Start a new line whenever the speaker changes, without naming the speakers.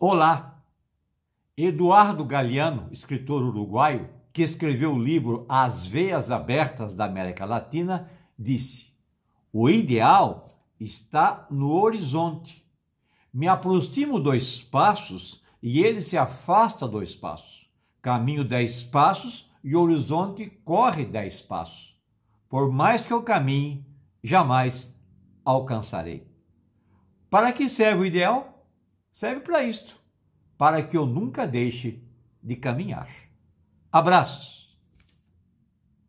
Olá! Eduardo Galeano, escritor uruguaio, que escreveu o livro As Veias Abertas da América Latina, disse: O ideal está no horizonte. Me aproximo dois passos e ele se afasta dois passos. Caminho dez passos e o horizonte corre dez passos. Por mais que eu caminhe, jamais alcançarei. Para que serve o ideal? Serve para isto, para que eu nunca deixe de caminhar. Abraços!